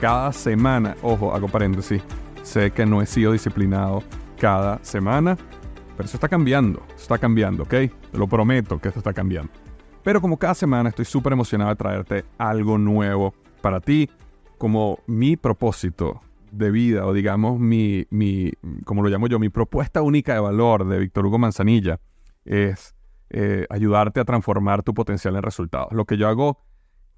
cada semana, ojo, hago paréntesis, sé que no he sido disciplinado cada semana, pero eso está cambiando, está cambiando, ¿ok? Te lo prometo que esto está cambiando. Pero como cada semana estoy súper emocionado de traerte algo nuevo para ti, como mi propósito de vida, o digamos mi, mi como lo llamo yo, mi propuesta única de valor de Víctor Hugo Manzanilla es eh, ayudarte a transformar tu potencial en resultados. Lo que yo hago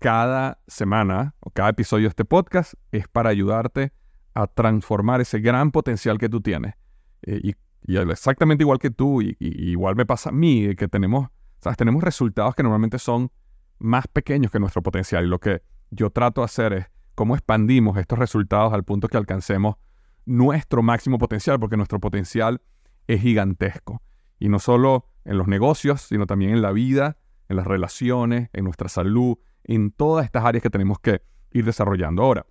cada semana o cada episodio de este podcast es para ayudarte a transformar ese gran potencial que tú tienes. Eh, y, exactamente igual que tú, y, igual me pasa a mí, que tenemos, ¿sabes? tenemos resultados que normalmente son más pequeños que nuestro potencial. Y lo que yo trato de hacer es cómo expandimos estos resultados al punto que alcancemos nuestro máximo potencial, porque nuestro potencial es gigantesco. Y no solo en los negocios, sino también en la vida, en las relaciones, en nuestra salud, en todas estas áreas que tenemos que ir desarrollando. Ahora,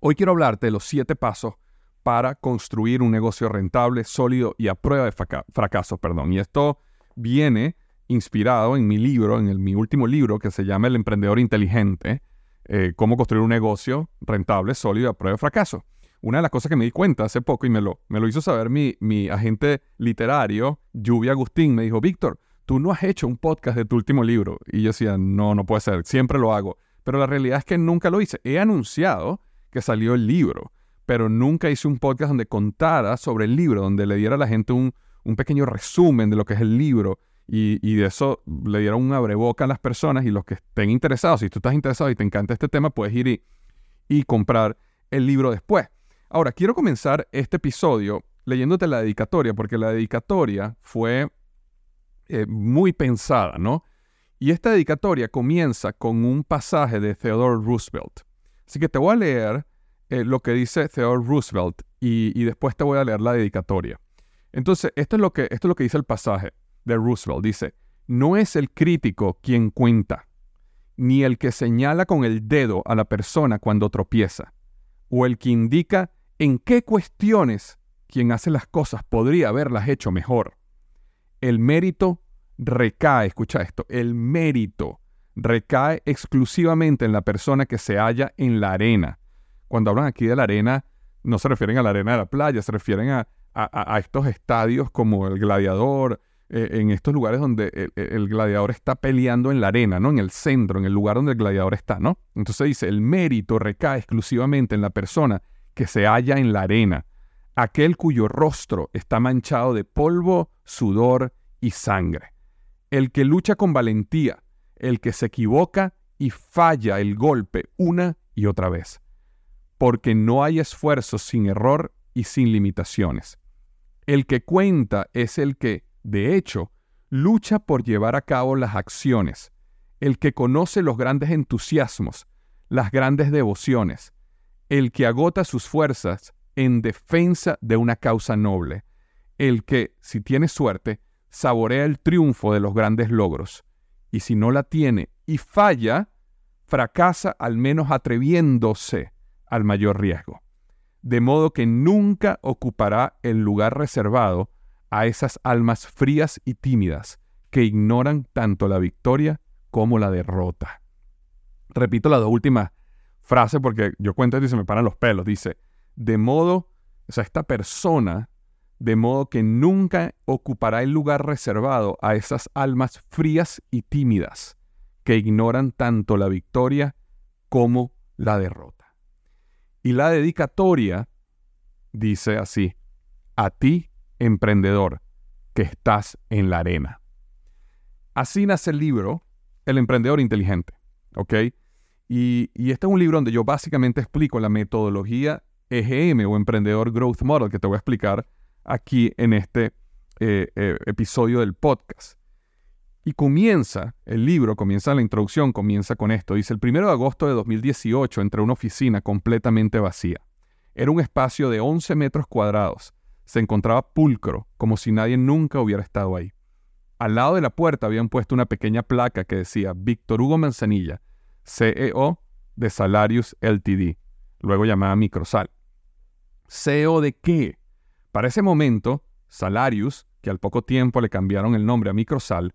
hoy quiero hablarte de los siete pasos para construir un negocio rentable, sólido y a prueba de fracaso. Perdón. Y esto viene inspirado en mi libro, en mi último libro que se llama El emprendedor inteligente, eh, cómo construir un negocio rentable, sólido y a prueba de fracaso. Una de las cosas que me di cuenta hace poco y me lo, me lo hizo saber mi, mi agente literario, Lluvia Agustín, me dijo, Víctor, tú no has hecho un podcast de tu último libro. Y yo decía, no, no puede ser, siempre lo hago. Pero la realidad es que nunca lo hice. He anunciado que salió el libro, pero nunca hice un podcast donde contara sobre el libro, donde le diera a la gente un, pequeño resumen de lo que es el libro y, de eso le diera un abreboca a las personas y los que estén interesados. Si tú estás interesado y te encanta este tema, puedes ir y, y comprar el libro después. Ahora, quiero comenzar este episodio leyéndote la dedicatoria, porque la dedicatoria fue eh, muy pensada, ¿no? Y esta dedicatoria comienza con un pasaje de Theodore Roosevelt. Así que te voy a leer eh, lo que dice Theodore Roosevelt y, después te voy a leer la dedicatoria. Entonces, esto es, lo que, esto es lo que dice el pasaje de Roosevelt. Dice, no es el crítico quien cuenta, ni el que señala con el dedo a la persona cuando tropieza, o el que indica en qué cuestiones quien hace las cosas podría haberlas hecho mejor el mérito recae, escucha esto, el mérito recae exclusivamente en la persona que se halla en la arena. Cuando hablan aquí de la arena, no se refieren a la arena de la playa, se refieren a, estos estadios como el gladiador, eh, en estos lugares donde el, gladiador está peleando en la arena, ¿no? En el centro, en el lugar donde el gladiador está, ¿no? Entonces dice, el mérito recae exclusivamente en la persona que se halla en la arena aquel cuyo rostro está manchado de polvo, sudor y sangre, el que lucha con valentía, el que se equivoca y falla el golpe una y otra vez, porque no hay esfuerzo sin error y sin limitaciones. El que cuenta es el que, de hecho, lucha por llevar a cabo las acciones, el que conoce los grandes entusiasmos, las grandes devociones, el que agota sus fuerzas en defensa de una causa noble, el que, si tiene suerte, saborea el triunfo de los grandes logros, y si no la tiene y falla, fracasa al menos atreviéndose al mayor riesgo. De modo que nunca ocupará el lugar reservado a esas almas frías y tímidas que ignoran tanto la victoria como la derrota. Repito las dos últimas frases porque yo cuento y se me paran los pelos. Dice, de modo, o sea, esta persona, de modo que nunca ocupará el lugar reservado a esas almas frías y tímidas que ignoran tanto la victoria como la derrota. Y la dedicatoria dice así, a ti, emprendedor, que estás en la arena. Así nace el libro El emprendedor inteligente, ¿ok? Y, este es un libro donde yo básicamente explico la metodología EGM o Emprendedor Growth Model que te voy a explicar aquí en este eh, eh, episodio del podcast. Y comienza, el libro comienza la introducción, comienza con esto. Dice, el 1 de agosto de 2018 entré a una oficina completamente vacía. Era un espacio de 11 metros cuadrados. Se encontraba pulcro, como si nadie nunca hubiera estado ahí. Al lado de la puerta habían puesto una pequeña placa que decía Víctor Hugo Manzanilla, CEO de Salarius LTD, luego llamada Microsal. ¿CEO de qué? Para ese momento, Salarius, que al poco tiempo le cambiaron el nombre a Microsal,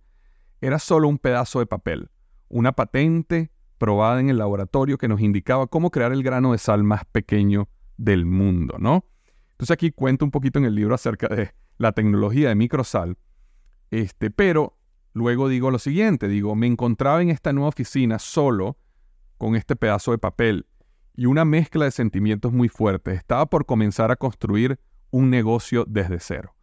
era solo un pedazo de papel, una patente probada en el laboratorio que nos indicaba cómo crear el grano de sal más pequeño del mundo, ¿no? Entonces aquí cuento un poquito en el libro acerca de la tecnología de microsal, este, pero luego digo lo siguiente, digo, me encontraba en esta nueva oficina solo con este pedazo de papel y una mezcla de sentimientos muy fuertes. Estaba por comenzar a construir un negocio desde cero.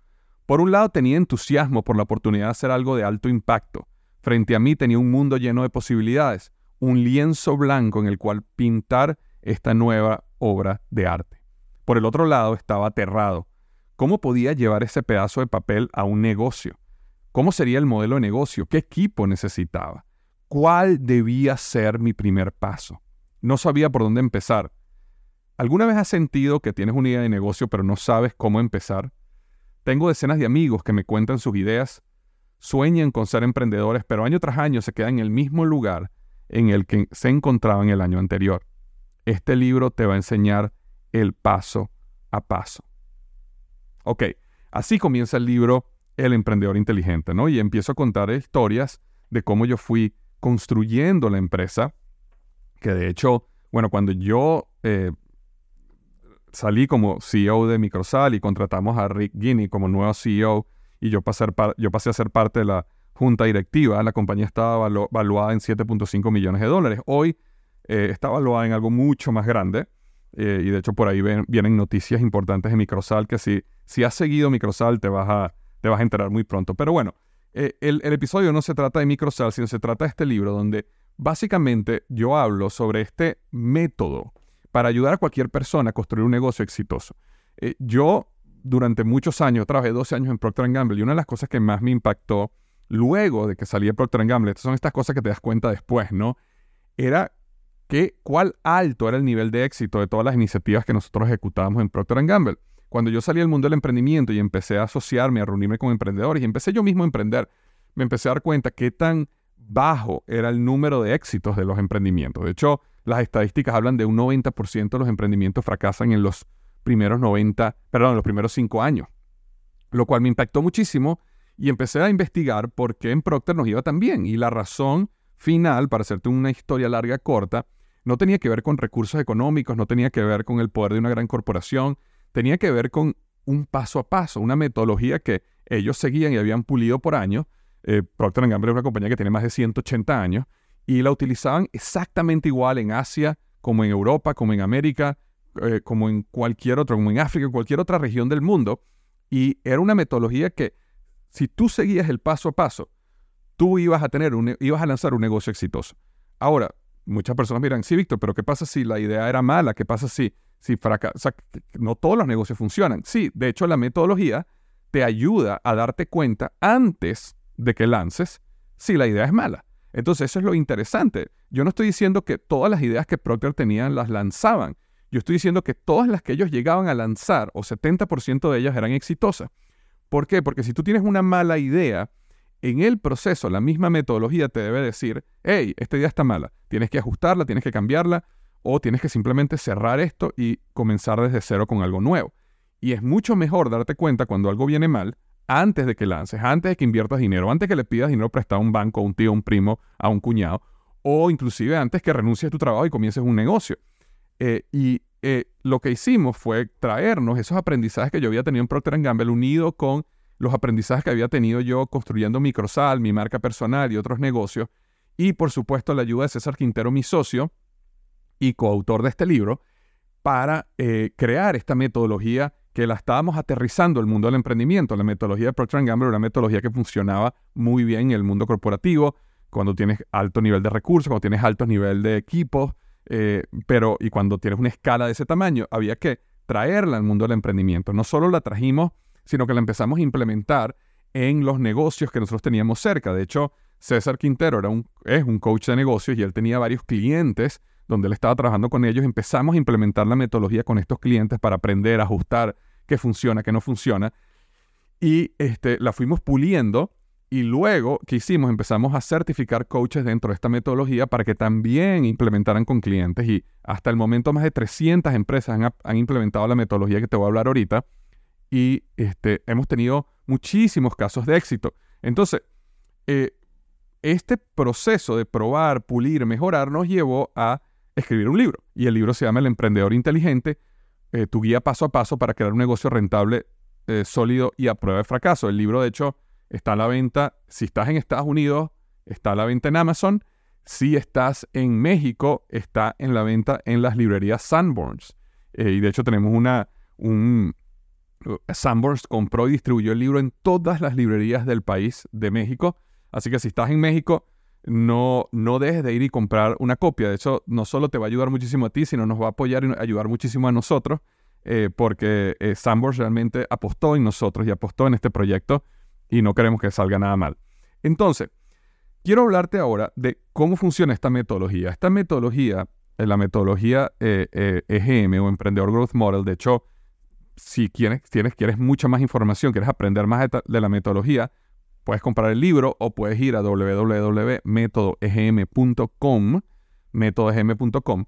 Por un lado tenía entusiasmo por la oportunidad de hacer algo de alto impacto. Frente a mí tenía un mundo lleno de posibilidades, un lienzo blanco en el cual pintar esta nueva obra de arte. Por el otro lado estaba aterrado. ¿Cómo podía llevar ese pedazo de papel a un negocio? ¿Cómo sería el modelo de negocio? ¿Qué equipo necesitaba? ¿Cuál debía ser mi primer paso? No sabía por dónde empezar. ¿Alguna vez has sentido que tienes una idea de negocio pero no sabes cómo empezar? Tengo decenas de amigos que me cuentan sus ideas, sueñan con ser emprendedores, pero año tras año se quedan en el mismo lugar en el que se encontraban el año anterior. Este libro te va a enseñar el paso a paso. Ok, así comienza el libro El emprendedor inteligente, ¿no? Y empiezo a contar historias de cómo yo fui construyendo la empresa, que de hecho, bueno, cuando yo eh, salí como CEO de Microsal y contratamos a Rick Guinea como nuevo CEO y yo pasé, yo pasé a ser parte de la junta directiva, la compañía estaba valuada en 7.5 millones de dólares. Hoy eh, está valuada en algo mucho más grande eh, y de hecho por ahí vienen noticias importantes de Microsal que si, si has seguido Microsal te vas, a, te vas a enterar muy pronto. Pero bueno, el, el episodio no se trata de Microsal, sino se trata de este libro donde básicamente yo hablo sobre este método para ayudar a cualquier persona a construir un negocio exitoso. Eh, yo durante muchos años, trabajé 12 años en Procter Gamble y una de las cosas que más me impactó luego de que salí de Procter Gamble, son estas cosas que te das cuenta después, ¿no? Era que cuál alto era el nivel de éxito de todas las iniciativas que nosotros ejecutábamos en Procter Gamble. Cuando yo salí del mundo del emprendimiento y empecé a asociarme, a reunirme con emprendedores y empecé yo mismo a emprender, me empecé a dar cuenta qué tan bajo era el número de éxitos de los emprendimientos. De hecho, las estadísticas hablan de un 90% de los emprendimientos fracasan en los primeros 90, perdón, en los primeros 5 años. Lo cual me impactó muchísimo y empecé a investigar por qué en Procter nos iba tan bien. Y la razón final, para hacerte una historia larga corta, no tenía que ver con recursos económicos, no tenía que ver con el poder de una gran corporación, tenía que ver con un paso a paso, una metodología que ellos seguían y habían pulido por años. Eh, Procter Gamble es una compañía que tiene más de 180 años y la utilizaban exactamente igual en Asia, como en Europa, como en América, eh, como en cualquier otro, como en África, en cualquier otra región del mundo. Y era una metodología que, si tú seguías el paso a paso, tú ibas a tener un, ibas a lanzar un negocio exitoso. Ahora, muchas personas miran, sí, Víctor, pero ¿qué pasa si la idea era mala? ¿Qué pasa si, si fracasa? no todos los negocios funcionan. Sí, de hecho, la metodología te ayuda a darte cuenta antes de que lances si la idea es mala. Entonces, eso es lo interesante. Yo no estoy diciendo que todas las ideas que Procter tenían las lanzaban. Yo estoy diciendo que todas las que ellos llegaban a lanzar, o 70% de ellas eran exitosas. ¿Por qué? Porque si tú tienes una mala idea, en el proceso, la misma metodología te debe decir, hey, esta idea está mala, tienes que ajustarla, tienes que cambiarla, o tienes que simplemente cerrar esto y comenzar desde cero con algo nuevo. Y es mucho mejor darte cuenta cuando algo viene mal antes de que lances, antes de que inviertas dinero, antes que le pidas dinero prestado a un banco, a un tío, a un primo, a un cuñado, o inclusive antes que renuncies a tu trabajo y comiences un negocio. Eh, y eh, lo que hicimos fue traernos esos aprendizajes que yo había tenido en Procter Gamble unido con los aprendizajes que había tenido yo construyendo Microsal, mi marca personal y otros negocios, y por supuesto la ayuda de César Quintero, mi socio y coautor de este libro, para eh, crear esta metodología que la estábamos aterrizando al mundo del emprendimiento. La metodología de Procter Gamble era una metodología que funcionaba muy bien en el mundo corporativo, cuando tienes alto nivel de recursos, cuando tienes alto nivel de equipos, eh, pero y cuando tienes una escala de ese tamaño, había que traerla al mundo del emprendimiento. No solo la trajimos sino que la empezamos a implementar en los negocios que nosotros teníamos cerca. De hecho, César Quintero era un, es un coach de negocios y él tenía varios clientes donde él estaba trabajando con ellos. Empezamos a implementar la metodología con estos clientes para aprender, ajustar qué funciona, qué no funciona. Y este, la fuimos puliendo y luego, ¿qué hicimos? Empezamos a certificar coaches dentro de esta metodología para que también implementaran con clientes. Y hasta el momento más de 300 empresas han, implementado la metodología que te voy a hablar ahorita y este, hemos tenido muchísimos casos de éxito. Entonces, eh, este proceso de probar, pulir, mejorar nos llevó a escribir un libro. Y el libro se llama El Emprendedor Inteligente, eh, tu guía paso a paso para crear un negocio rentable, eh, sólido y a prueba de fracaso. El libro, de hecho, está a la venta, si estás en Estados Unidos, está a la venta en Amazon. Si estás en México, está en la venta en las librerías Sanborns. y de hecho tenemos una, un, Sanborns compró y distribuyó el libro en todas las librerías del país de México. Así que si estás en México, no, no dejes de ir y comprar una copia. De hecho, no solo te va a ayudar muchísimo a ti, sino nos va a apoyar y ayudar muchísimo a nosotros, eh, porque eh, realmente apostó en nosotros y apostó en este proyecto y no queremos que salga nada mal. Entonces, quiero hablarte ahora de cómo funciona esta metodología. Esta metodología, eh, la metodología EGM o Emprendedor Growth Model, de hecho, si quieres, tienes, quieres mucha más información, quieres aprender más de, la metodología, puedes comprar el libro o puedes ir a www.metodogm.com, metodogm.com.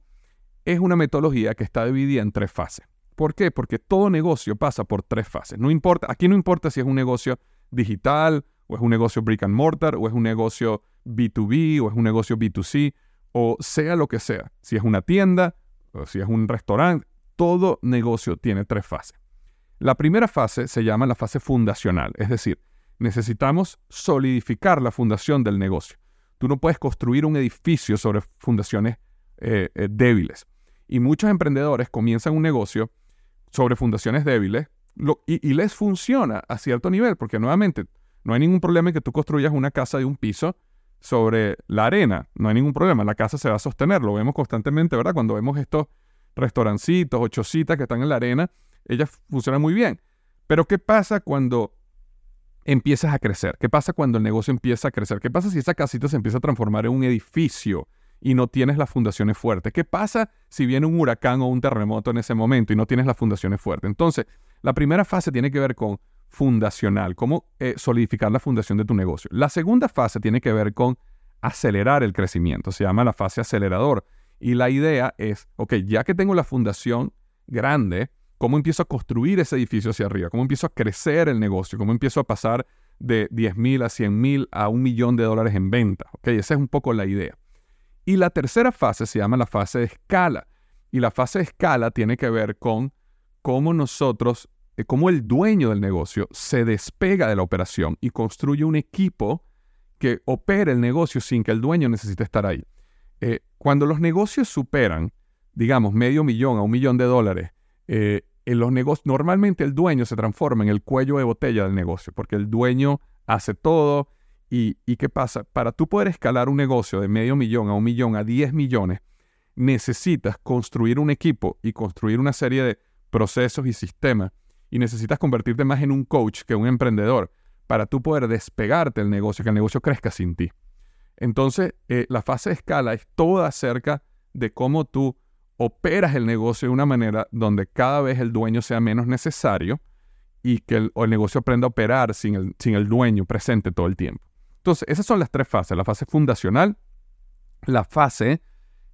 Es una metodología que está dividida en tres fases. ¿Por qué? Porque todo negocio pasa por tres fases. No importa, aquí no importa si es un negocio digital, o es un negocio brick and mortar, o es un negocio B2B, o es un negocio B2C, o sea lo que sea. Si es una tienda, o si es un restaurante, todo negocio tiene tres fases. La primera fase se llama la fase fundacional, es decir, necesitamos solidificar la fundación del negocio. Tú no puedes construir un edificio sobre fundaciones eh, eh, débiles. Y muchos emprendedores comienzan un negocio sobre fundaciones débiles y, les funciona a cierto nivel, porque nuevamente no hay ningún problema en que tú construyas una casa de un piso sobre la arena, no hay ningún problema, la casa se va a sostener, lo vemos constantemente, ¿verdad? Cuando vemos estos restaurancitos o chocitas que están en la arena, ellas funcionan muy bien. Pero ¿qué pasa cuando empiezas a crecer? ¿Qué pasa cuando el negocio empieza a crecer? ¿Qué pasa si esa casita se empieza a transformar en un edificio y no tienes las fundaciones fuertes? ¿Qué pasa si viene un huracán o un terremoto en ese momento y no tienes las fundaciones fuertes? Entonces, la primera fase tiene que ver con fundacional, cómo eh, solidificar la fundación de tu negocio. La segunda fase tiene que ver con acelerar el crecimiento, se llama la fase acelerador. Y la idea es, ok, ya que tengo la fundación grande, ¿cómo empiezo a construir ese edificio hacia arriba? ¿Cómo empiezo a crecer el negocio? ¿Cómo empiezo a pasar de 10 mil a 100 mil a un millón de dólares en venta? Ok, esa es un poco la idea. Y la tercera fase se llama la fase de escala. Y la fase de escala tiene que ver con cómo nosotros, eh, cómo el dueño del negocio se despega de la operación y construye un equipo que opere el negocio sin que el dueño necesite estar ahí. Eh, cuando los negocios superan, digamos, medio millón a un millón de dólares, eh, en los negocios, normalmente el dueño se transforma en el cuello de botella del negocio, porque el dueño hace todo. ¿Y, y qué pasa? Para tú poder escalar un negocio de medio millón a un millón a 10 millones, necesitas construir un equipo y construir una serie de procesos y sistemas. Y necesitas convertirte más en un coach que un emprendedor para tú poder despegarte del negocio, que el negocio crezca sin ti. Entonces, eh, la fase de escala es toda acerca de cómo tú operas el negocio de una manera donde cada vez el dueño sea menos necesario y que el, negocio aprenda a operar sin el, sin el dueño presente todo el tiempo. Entonces, esas son las tres fases, la fase fundacional, la fase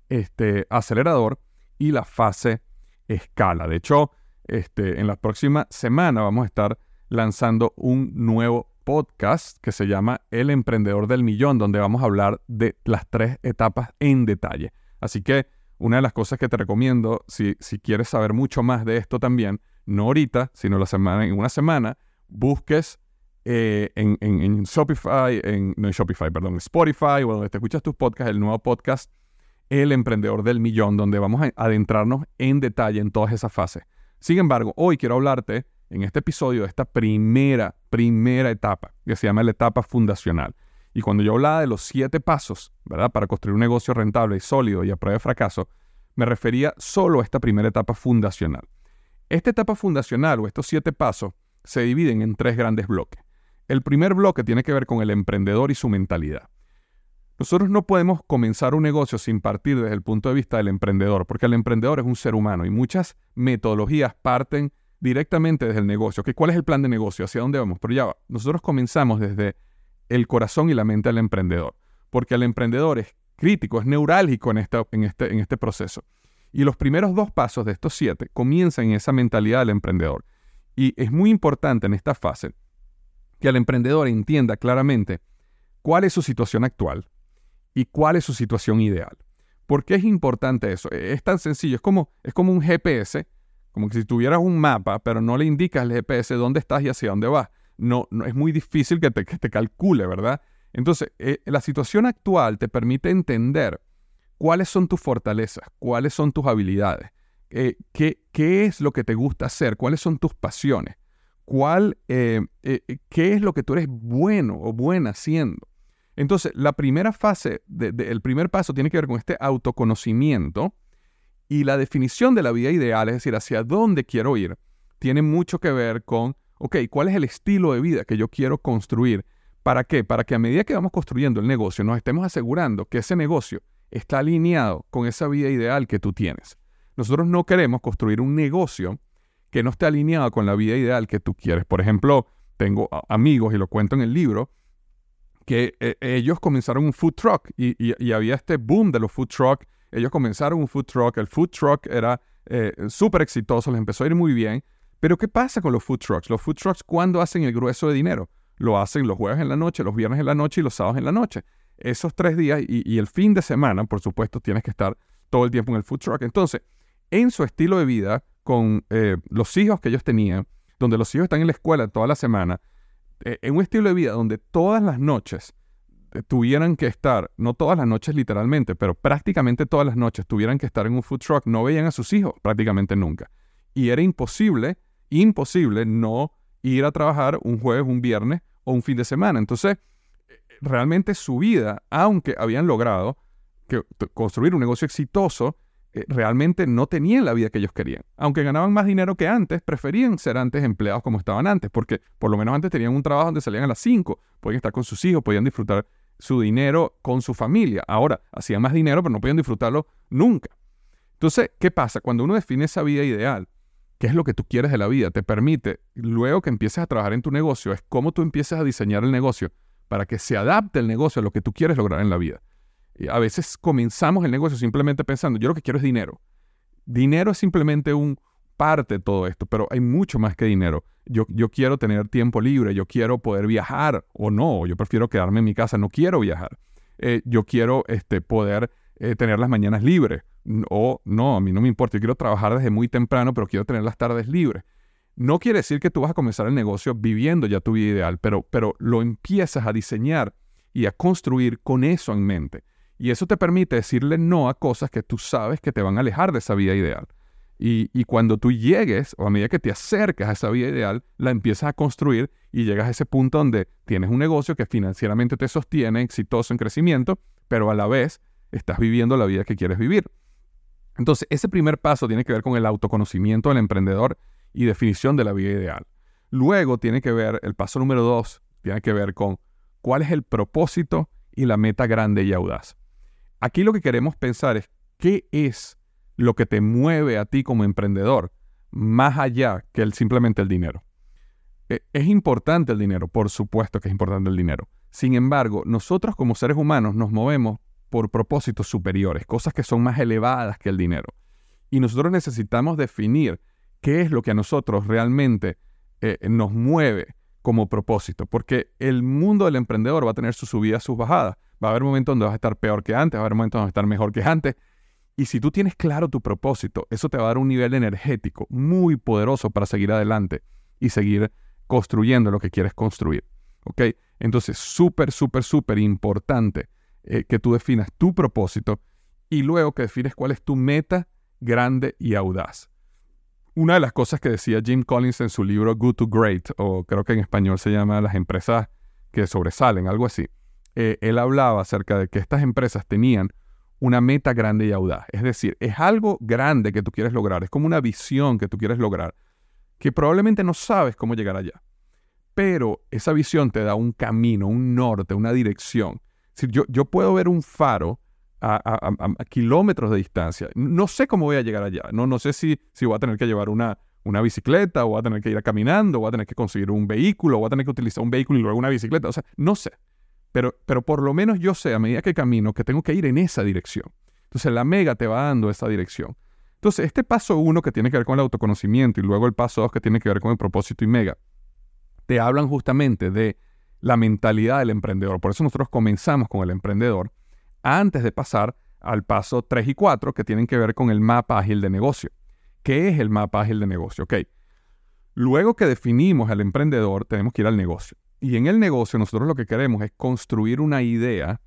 este, acelerador y la fase escala. De hecho, este, en la próxima semana vamos a estar lanzando un nuevo podcast que se llama El Emprendedor del Millón, donde vamos a hablar de las tres etapas en detalle. Así que una de las cosas que te recomiendo, si, si quieres saber mucho más de esto también, no ahorita, sino la semana, en una semana, busques eh, en, en, Shopify, en, no en Shopify, perdón, Spotify o donde te escuchas tus podcasts, el nuevo podcast El Emprendedor del Millón, donde vamos a adentrarnos en detalle en todas esas fases. Sin embargo, hoy quiero hablarte en este episodio de esta primera, primera etapa, que se llama la etapa fundacional. Y cuando yo hablaba de los siete pasos, ¿verdad? Para construir un negocio rentable y sólido y a prueba de fracaso, me refería solo a esta primera etapa fundacional. Esta etapa fundacional o estos siete pasos se dividen en tres grandes bloques. El primer bloque tiene que ver con el emprendedor y su mentalidad. Nosotros no podemos comenzar un negocio sin partir desde el punto de vista del emprendedor, porque el emprendedor es un ser humano y muchas metodologías parten directamente desde el negocio. ¿Cuál es el plan de negocio? ¿Hacia dónde vamos? Pero ya va. Nosotros comenzamos desde el corazón y la mente del emprendedor, porque el emprendedor es crítico, es neurálgico en, este, en este proceso. Y los primeros dos pasos de estos siete comienzan en esa mentalidad del emprendedor. Y es muy importante en esta fase que el emprendedor entienda claramente cuál es su situación actual y cuál es su situación ideal. ¿Por qué es importante eso? E, es tan sencillo, es como, es como un GPS, como que si tuvieras un mapa, pero no le indicas al GPS dónde estás y hacia dónde vas. No, no es muy difícil que te, que te calcule, ¿verdad? Entonces, eh, la situación actual te permite entender cuáles son tus fortalezas, cuáles son tus habilidades, eh, qué, qué, es lo que te gusta hacer, cuáles son tus pasiones, cuál, eh, qué es lo que tú eres bueno o buena haciendo. Entonces, la primera fase, el primer paso tiene que ver con este autoconocimiento y la definición de la vida ideal, es decir, hacia dónde quiero ir, tiene mucho que ver con, ok, ¿cuál es el estilo de vida que yo quiero construir? ¿Para qué? Para que a medida que vamos construyendo el negocio, nos estemos asegurando que ese negocio está alineado con esa vida ideal que tú tienes. Nosotros no queremos construir un negocio que no esté alineado con la vida ideal que tú quieres. Por ejemplo, tengo amigos, y lo cuento en el libro, que eh, ellos comenzaron un food truck y, había este boom de los food truck. Ellos comenzaron un food truck, el food truck era eh, súper exitoso, les empezó a ir muy bien. Pero ¿qué pasa con los food trucks? Los food trucks, ¿cuándo hacen el grueso de dinero? Lo hacen los jueves en la noche, los viernes en la noche y los sábados en la noche esos tres días y, el fin de semana, por supuesto, tienes que estar todo el tiempo en el food truck. Entonces, en su estilo de vida, con eh, los hijos que ellos tenían, donde los hijos están en la escuela toda la semana, eh, en un estilo de vida donde todas las noches tuvieran que estar, no todas las noches literalmente, pero prácticamente todas las noches tuvieran que estar en un food truck, no veían a sus hijos prácticamente nunca. Y era imposible, imposible no ir a trabajar un jueves, un viernes o un fin de semana. Entonces, realmente su vida, aunque habían logrado que, construir un negocio exitoso, eh, realmente no tenían la vida que ellos querían. Aunque ganaban más dinero que antes, preferían ser antes empleados como estaban antes, porque por lo menos antes tenían un trabajo donde salían a las 5, podían estar con sus hijos, podían disfrutar su dinero con su familia. Ahora, hacían más dinero, pero no podían disfrutarlo nunca. Entonces, ¿qué pasa? Cuando uno define esa vida ideal, ¿qué es lo que tú quieres de la vida? Te permite, luego que empieces a trabajar en tu negocio, es cómo tú empiezas a diseñar el negocio para que se adapte el negocio a lo que tú quieres lograr en la vida. Y a veces comenzamos el negocio simplemente pensando, yo lo que quiero es dinero. Dinero es simplemente un parte de todo esto, pero hay mucho más que dinero. Yo, yo quiero tener tiempo libre, yo quiero poder viajar o no, yo prefiero quedarme en mi casa, no quiero viajar. Eh, yo quiero este, poder eh, tener las mañanas libres o no, a mí no me importa, yo quiero trabajar desde muy temprano, pero quiero tener las tardes libres. No quiere decir que tú vas a comenzar el negocio viviendo ya tu vida ideal, pero, pero lo empiezas a diseñar y a construir con eso en mente. Y eso te permite decirle no a cosas que tú sabes que te van a alejar de esa vida ideal. Y, y, cuando tú llegues, o a medida que te acercas a esa vida ideal, la empiezas a construir y llegas a ese punto donde tienes un negocio que financieramente te sostiene, exitoso en crecimiento, pero a la vez estás viviendo la vida que quieres vivir. Entonces, ese primer paso tiene que ver con el autoconocimiento del emprendedor y definición de la vida ideal. Luego tiene que ver, el paso número dos, tiene que ver con cuál es el propósito y la meta grande y audaz. Aquí lo que queremos pensar es qué es lo que te mueve a ti como emprendedor más allá que el, simplemente el dinero. E, es importante el dinero, por supuesto que es importante el dinero. Sin embargo, nosotros como seres humanos nos movemos por propósitos superiores, cosas que son más elevadas que el dinero. Y nosotros necesitamos definir qué es lo que a nosotros realmente eh, nos mueve como propósito, porque el mundo del emprendedor va a tener sus subidas, sus bajadas. Va a haber momentos donde vas a estar peor que antes, va a haber momentos donde vas a estar mejor que antes. Y si tú tienes claro tu propósito, eso te va a dar un nivel energético muy poderoso para seguir adelante y seguir construyendo lo que quieres construir. ¿Ok? Entonces, súper, súper, súper importante eh, que tú definas tu propósito y luego que defines cuál es tu meta grande y audaz una de las cosas que decía Jim Collins en su libro Good to Great, o creo que en español se llama Las empresas que sobresalen, algo así, eh, él hablaba acerca de que estas empresas tenían una meta grande y audaz. Es decir, es algo grande que tú quieres lograr, es como una visión que tú quieres lograr, que probablemente no sabes cómo llegar allá. Pero esa visión te da un camino, un norte, una dirección. Yo, yo puedo ver un faro a, kilómetros de distancia. No sé cómo voy a llegar allá. No, no sé si, si voy a tener que llevar una, una bicicleta o voy a tener que ir caminando o voy a tener que conseguir un vehículo o voy a tener que utilizar un vehículo y luego una bicicleta. O sea, no sé. Pero, pero por lo menos yo sé a medida que camino que tengo que ir en esa dirección. Entonces la mega te va dando esa dirección. Entonces este paso uno que tiene que ver con el autoconocimiento y luego el paso dos que tiene que ver con el propósito y mega, te hablan justamente de la mentalidad del emprendedor. Por eso nosotros comenzamos con el emprendedor antes de pasar al paso 3 y 4 que tienen que ver con el mapa ágil de negocio. ¿Qué es el mapa ágil de negocio? Ok. Luego que definimos al emprendedor, tenemos que ir al negocio. Y en el negocio nosotros lo que queremos es construir una idea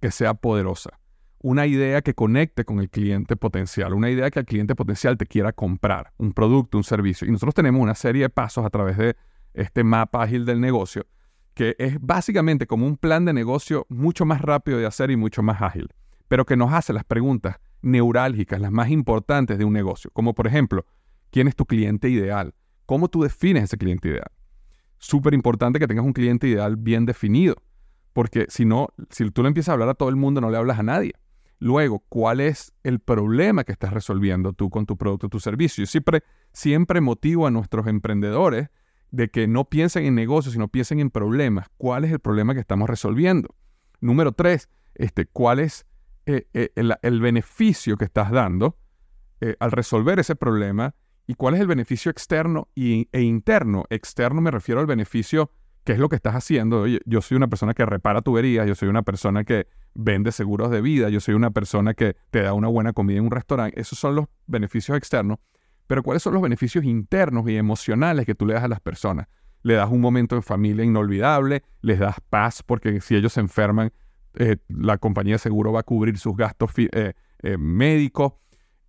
que sea poderosa, una idea que conecte con el cliente potencial, una idea que el cliente potencial te quiera comprar, un producto, un servicio. Y nosotros tenemos una serie de pasos a través de este mapa ágil del negocio que es básicamente como un plan de negocio mucho más rápido de hacer y mucho más ágil, pero que nos hace las preguntas neurálgicas, las más importantes de un negocio, como por ejemplo, ¿quién es tu cliente ideal? ¿Cómo tú defines ese cliente ideal? Súper importante que tengas un cliente ideal bien definido, porque si no, si tú le empiezas a hablar a todo el mundo, no le hablas a nadie. Luego, ¿cuál es el problema que estás resolviendo tú con tu producto o tu servicio? Yo siempre, siempre motivo a nuestros emprendedores de que no piensen en negocios, sino piensen en problemas. ¿Cuál es el problema que estamos resolviendo? Número tres, este, ¿cuál es eh, eh, el, beneficio que estás dando eh, al resolver ese problema? ¿Y cuál es el beneficio externo e interno? Externo me refiero al beneficio, que es lo que estás haciendo. yo soy una persona que repara tuberías, yo soy una persona que vende seguros de vida, yo soy una persona que te da una buena comida en un restaurante. Esos son los beneficios externos. Pero ¿cuáles son los beneficios internos y emocionales que tú le das a las personas? Le das un momento en familia inolvidable, les das paz porque si ellos se enferman, eh, la compañía de seguro va a cubrir sus gastos eh, eh, médicos.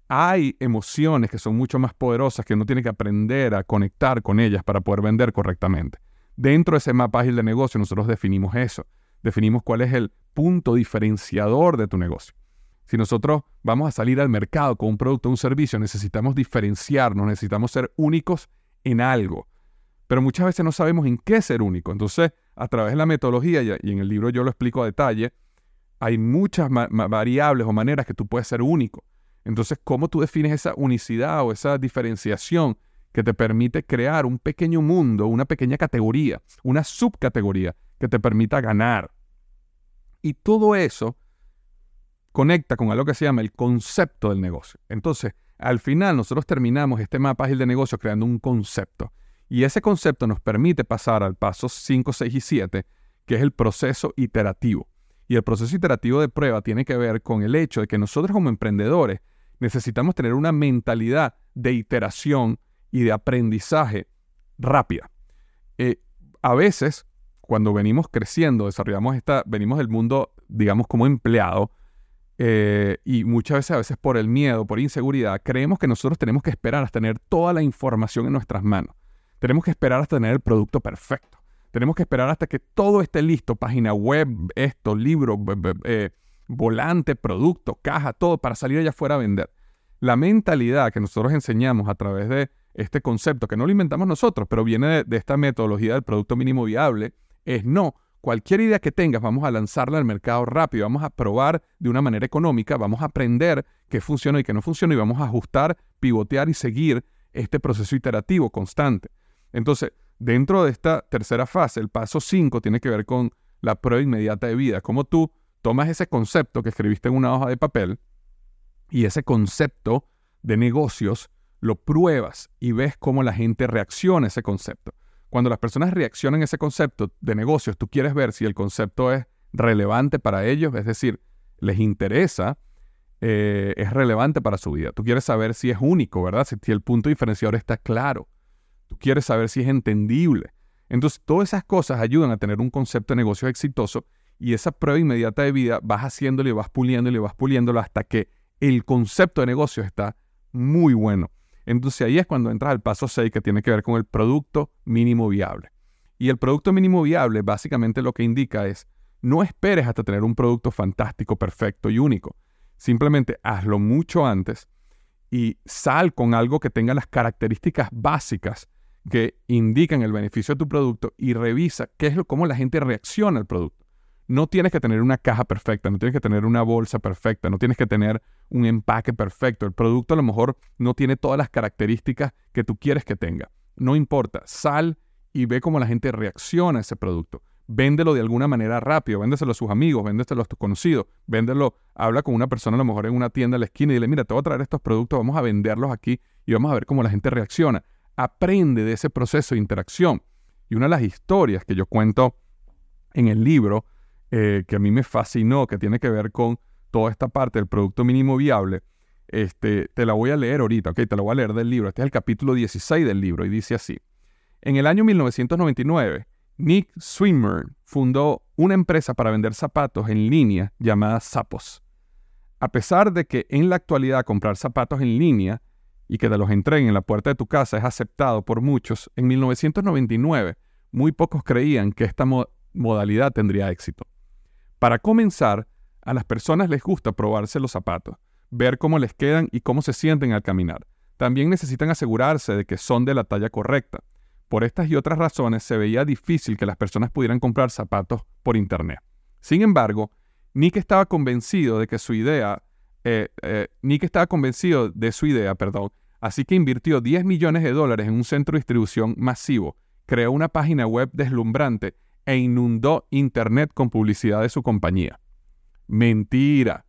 Hay emociones que son mucho más poderosas que uno tiene que aprender a conectar con ellas para poder vender correctamente. Dentro de ese mapa ágil de negocio nosotros definimos eso. Definimos cuál es el punto diferenciador de tu negocio. Si nosotros vamos a salir al mercado con un producto o un servicio, necesitamos diferenciarnos, necesitamos ser únicos en algo. Pero muchas veces no sabemos en qué ser único. Entonces, a través de la metodología, y en el libro yo lo explico a detalle, hay muchas variables o maneras que tú puedes ser único. Entonces, ¿cómo tú defines esa unicidad o esa diferenciación que te permite crear un pequeño mundo, una pequeña categoría, una subcategoría que te permita ganar? Y todo eso conecta con algo que se llama el concepto del negocio. Entonces, al final nosotros terminamos este mapa ágil de negocio creando un concepto. Y ese concepto nos permite pasar al paso 5, 6 y 7, que es el proceso iterativo. Y el proceso iterativo de prueba tiene que ver con el hecho de que nosotros como emprendedores necesitamos tener una mentalidad de iteración y de aprendizaje rápida. Eh, a veces, cuando venimos creciendo, desarrollamos esta, venimos del mundo, digamos, como empleado, eh, y muchas veces, a veces por el miedo, por inseguridad, creemos que nosotros tenemos que esperar hasta tener toda la información en nuestras manos. Tenemos que esperar hasta tener el producto perfecto. Tenemos que esperar hasta que todo esté listo, página web, esto, libro, eh, volante, producto, caja, todo para salir allá afuera a vender. La mentalidad que nosotros enseñamos a través de este concepto, que no lo inventamos nosotros, pero viene de esta metodología del producto mínimo viable, es no, cualquier idea que tengas, vamos a lanzarla al mercado rápido, vamos a probar de una manera económica, vamos a aprender qué funciona y qué no funciona y vamos a ajustar, pivotear y seguir este proceso iterativo constante. Entonces, dentro de esta tercera fase, el paso 5 tiene que ver con la prueba inmediata de vida. Como tú tomas ese concepto que escribiste en una hoja de papel y ese concepto de negocios lo pruebas y ves cómo la gente reacciona a ese concepto. Cuando las personas reaccionan a ese concepto de negocios, tú quieres ver si el concepto es relevante para ellos, es decir, les interesa, eh, es relevante para su vida. Tú quieres saber si es único, ¿verdad? Si, el punto diferenciador está claro. Tú quieres saber si es entendible. Entonces, todas esas cosas ayudan a tener un concepto de negocio exitoso y esa prueba inmediata de vida vas haciéndole vas puliéndole vas puliéndolo hasta que el concepto de negocio está muy bueno. Entonces ahí es cuando entras al paso 6 que tiene que ver con el producto mínimo viable. Y el producto mínimo viable básicamente lo que indica es, no esperes hasta tener un producto fantástico, perfecto y único. Simplemente hazlo mucho antes y sal con algo que tenga las características básicas que indican el beneficio de tu producto y revisa qué es lo, cómo la gente reacciona al producto. No tienes que tener una caja perfecta, no tienes que tener una bolsa perfecta, no tienes que tener un empaque perfecto. El producto a lo mejor no tiene todas las características que tú quieres que tenga. No importa, sal y ve cómo la gente reacciona a ese producto. Véndelo de alguna manera rápido, véndeselo a sus amigos, véndeselo a tus conocidos, véndelo, habla con una persona a lo mejor en una tienda a la esquina y dile, mira, te voy a traer estos productos, vamos a venderlos aquí y vamos a ver cómo la gente reacciona aprende de ese proceso de interacción. Y una de las historias que yo cuento en el libro, eh, que a mí me fascinó, que tiene que ver con toda esta parte del producto mínimo viable, este, te la voy a leer ahorita, ok, te la voy a leer del libro. Este es el capítulo 16 del libro y dice así. En el año 1999, Nick Swinburne fundó una empresa para vender zapatos en línea llamada Zappos. A pesar de que en la actualidad comprar zapatos en línea y que te los entreguen en la puerta de tu casa es aceptado por muchos, en 1999 muy pocos creían que esta modalidad tendría éxito. Para comenzar, a las personas les gusta probarse los zapatos, ver cómo les quedan y cómo se sienten al caminar. También necesitan asegurarse de que son de la talla correcta. Por estas y otras razones se veía difícil que las personas pudieran comprar zapatos por Internet. Sin embargo, Nick estaba convencido de que su idea, eh, eh, estaba convencido de su idea, perdón, Así que invirtió 10 millones de dólares en un centro de distribución masivo, creó una página web deslumbrante e inundó Internet con publicidad de su compañía. Mentira,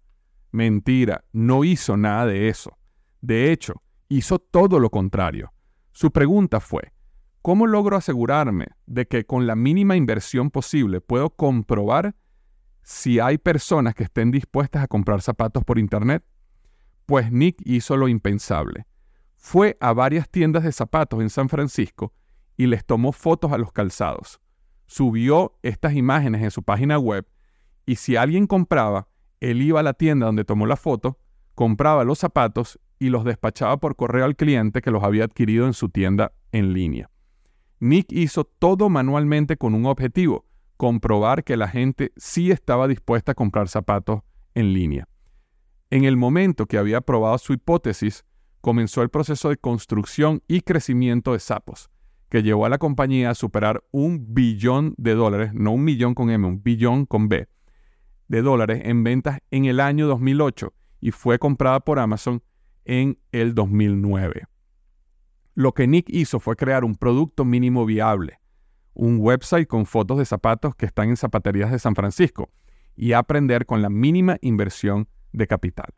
mentira, no hizo nada de eso. De hecho, hizo todo lo contrario. Su pregunta fue, ¿cómo logro asegurarme de que con la mínima inversión posible puedo comprobar si hay personas que estén dispuestas a comprar zapatos por Internet? Pues Nick hizo lo impensable fue a varias tiendas de zapatos en San Francisco y les tomó fotos a los calzados. Subió estas imágenes en su página web y si alguien compraba, él iba a la tienda donde tomó la foto, compraba los zapatos y los despachaba por correo al cliente que los había adquirido en su tienda en línea. Nick hizo todo manualmente con un objetivo, comprobar que la gente sí estaba dispuesta a comprar zapatos en línea. En el momento que había probado su hipótesis, comenzó el proceso de construcción y crecimiento de Sapos, que llevó a la compañía a superar un billón de dólares, no un millón con M, un billón con B, de dólares en ventas en el año 2008 y fue comprada por Amazon en el 2009. Lo que Nick hizo fue crear un producto mínimo viable, un website con fotos de zapatos que están en zapaterías de San Francisco y aprender con la mínima inversión de capital.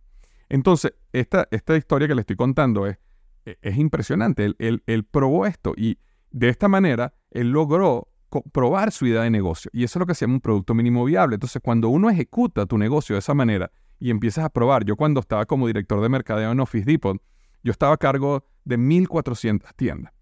Entonces, esta, esta historia que le estoy contando es, e, es impresionante. Él, probó esto y de esta manera él logró probar su idea de negocio. Y eso es lo que se llama un producto mínimo viable. Entonces, cuando uno ejecuta tu negocio de esa manera y empiezas a probar, yo cuando estaba como director de mercadeo en Office Depot, yo estaba a cargo de 1.400 tiendas.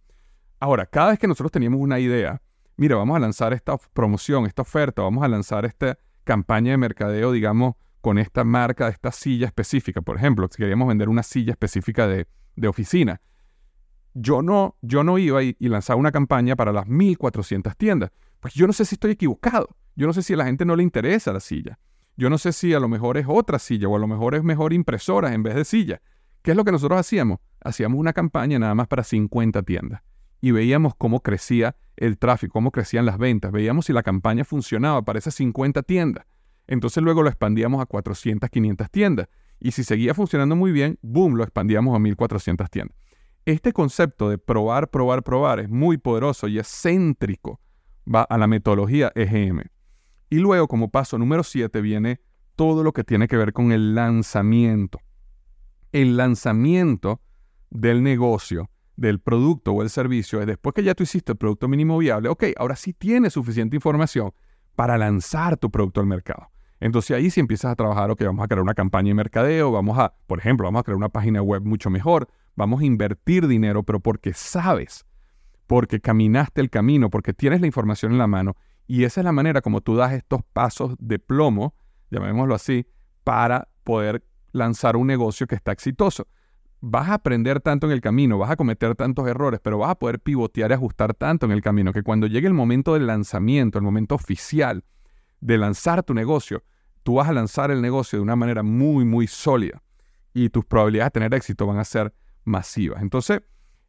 Ahora, cada vez que nosotros teníamos una idea, mira, vamos a lanzar esta promoción, esta oferta, vamos a lanzar esta campaña de mercadeo, digamos, con esta marca, esta silla específica. Por ejemplo, si queríamos vender una silla específica de, oficina, yo no, yo no iba y, lanzaba una campaña para las 1400 tiendas. Pues yo no sé si estoy equivocado. Yo no sé si a la gente no le interesa la silla. Yo no sé si a lo mejor es otra silla o a lo mejor es mejor impresora en vez de silla. ¿Qué es lo que nosotros hacíamos? Hacíamos una campaña nada más para 50 tiendas y veíamos cómo crecía el tráfico, cómo crecían las ventas, veíamos si la campaña funcionaba para esas 50 tiendas. Entonces luego lo expandíamos a 400, 500 tiendas. Y si seguía funcionando muy bien, boom, lo expandíamos a 1400 tiendas. Este concepto de probar, probar, probar es muy poderoso y es céntrico va a la metodología EGM. Y luego, como paso número 7, viene todo lo que tiene que ver con el lanzamiento. El lanzamiento del negocio, del producto o el servicio, es después que ya tú hiciste el producto mínimo viable, ok, ahora sí tienes suficiente información para lanzar tu producto al mercado. Entonces ahí sí empiezas a trabajar, ok, vamos a crear una campaña de mercadeo, vamos a, por ejemplo, vamos a crear una página web mucho mejor, vamos a invertir dinero, pero porque sabes, porque caminaste el camino, porque tienes la información en la mano. Y esa es la manera como tú das estos pasos de plomo, llamémoslo así, para poder lanzar un negocio que está exitoso. Vas a aprender tanto en el camino, vas a cometer tantos errores, pero vas a poder pivotear y ajustar tanto en el camino que cuando llegue el momento del lanzamiento, el momento oficial de lanzar tu negocio, tú vas a lanzar el negocio de una manera muy, muy sólida y tus probabilidades de tener éxito van a ser masivas. Entonces,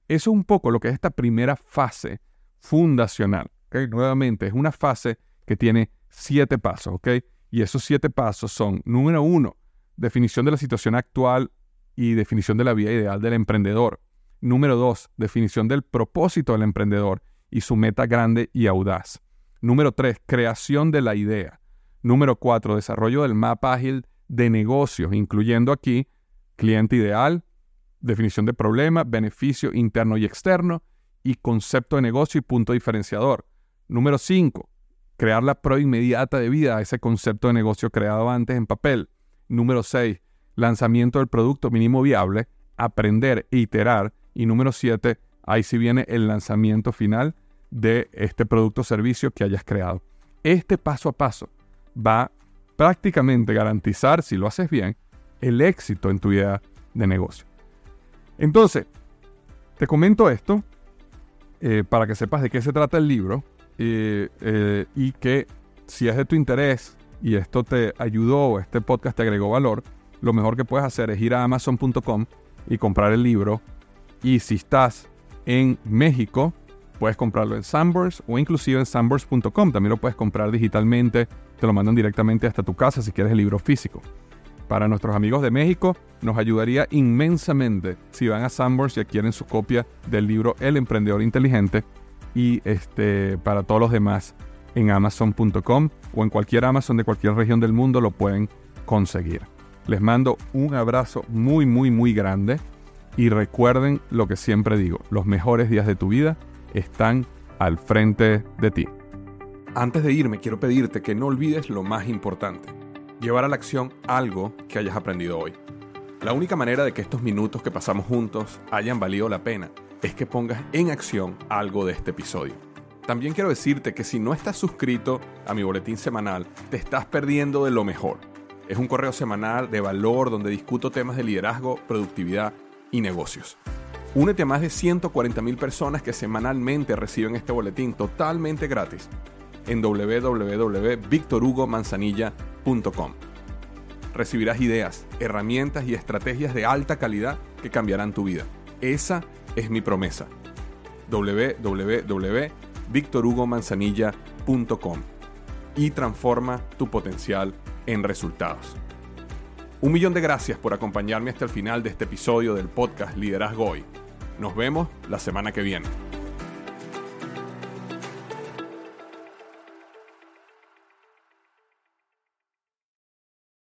eso es un poco lo que es esta primera fase fundacional. Nuevamente, es una fase que tiene siete pasos, ¿ok? Y esos siete pasos son, número uno, definición de la situación actual y definición de la vida ideal del emprendedor. Número dos, definición del propósito del emprendedor y su meta grande y audaz. Número tres, creación de la idea. Número cuatro, desarrollo del mapa ágil de negocios, incluyendo aquí cliente ideal, definición de problema, beneficio interno y externo y concepto de negocio y punto diferenciador. Número 5. Crear la prueba inmediata de vida a ese concepto de negocio creado antes en papel. Número 6. Lanzamiento del producto mínimo viable, aprender e iterar. Y número 7. Ahí sí viene el lanzamiento final de este producto o servicio que hayas creado. Este paso a paso va prácticamente garantizar, si lo haces bien, el éxito en tu idea de negocio. Entonces, te comento esto eh, para que sepas de qué se trata el libro eh, y que si es de tu interés y esto te ayudó, este podcast te agregó valor, lo mejor que puedes hacer es ir a amazon.com y comprar el libro. Y si estás en México, puedes comprarlo en Sambors o inclusive en sambors.com. También lo puedes comprar digitalmente, te lo mandan directamente hasta tu casa si quieres el libro físico. Para nuestros amigos de México, nos ayudaría inmensamente si van a Sambors y adquieren su copia del libro El Emprendedor Inteligente y este, para todos los demás en amazon.com o en cualquier Amazon de cualquier región del mundo lo pueden conseguir. Les mando un abrazo muy, muy, muy grande y recuerden lo que siempre digo, los mejores días de tu vida están al frente de ti. Antes de irme, quiero pedirte que no olvides lo más importante llevar a la acción algo que hayas aprendido hoy. La única manera de que estos minutos que pasamos juntos hayan valido la pena es que pongas en acción algo de este episodio. También quiero decirte que si no estás suscrito a mi boletín semanal, te estás perdiendo de lo mejor. Es un correo semanal de valor donde discuto temas de liderazgo, productividad y negocios. Únete a más de 140.000 personas que semanalmente reciben este boletín totalmente gratis en www.victorhugomanzanilla.com. Recibirás ideas, herramientas y estrategias de alta calidad que cambiarán tu vida. Esa es mi promesa. www.victorhugomanzanilla.com y transforma tu potencial en resultados. Un millón de gracias por acompañarme hasta el final de este episodio del podcast Liderazgo Hoy. Nos vemos la semana que viene.